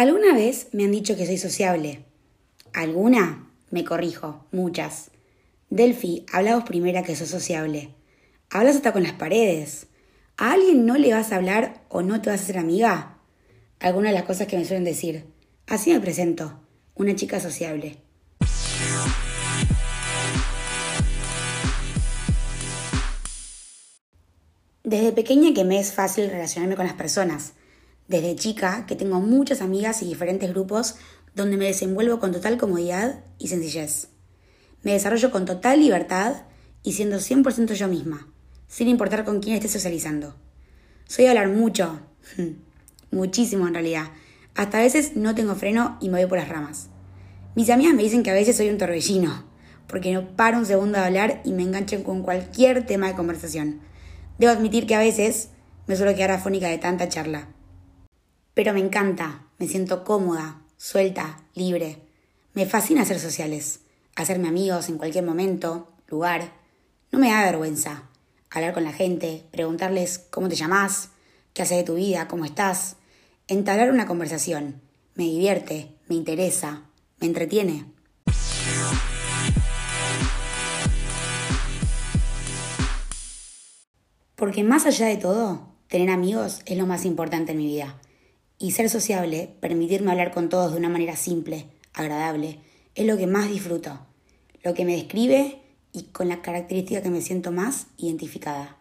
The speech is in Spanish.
Alguna vez me han dicho que soy sociable. ¿Alguna? Me corrijo, muchas. Delphi, habla vos primera que sos sociable. Hablas hasta con las paredes. ¿A alguien no le vas a hablar o no te vas a hacer amiga? Algunas de las cosas que me suelen decir. Así me presento, una chica sociable. Desde pequeña que me es fácil relacionarme con las personas. Desde chica que tengo muchas amigas y diferentes grupos donde me desenvuelvo con total comodidad y sencillez. Me desarrollo con total libertad y siendo 100% yo misma, sin importar con quién esté socializando. Soy hablar mucho, muchísimo en realidad. Hasta a veces no tengo freno y me voy por las ramas. Mis amigas me dicen que a veces soy un torbellino, porque no paro un segundo de hablar y me engancho con cualquier tema de conversación. Debo admitir que a veces me suelo quedar afónica de tanta charla. Pero me encanta, me siento cómoda, suelta, libre. Me fascina ser sociales, hacerme amigos en cualquier momento, lugar. No me da vergüenza hablar con la gente, preguntarles cómo te llamás, qué haces de tu vida, cómo estás. Entablar una conversación. Me divierte, me interesa, me entretiene. Porque más allá de todo, tener amigos es lo más importante en mi vida. Y ser sociable, permitirme hablar con todos de una manera simple, agradable, es lo que más disfruto, lo que me describe y con la característica que me siento más identificada.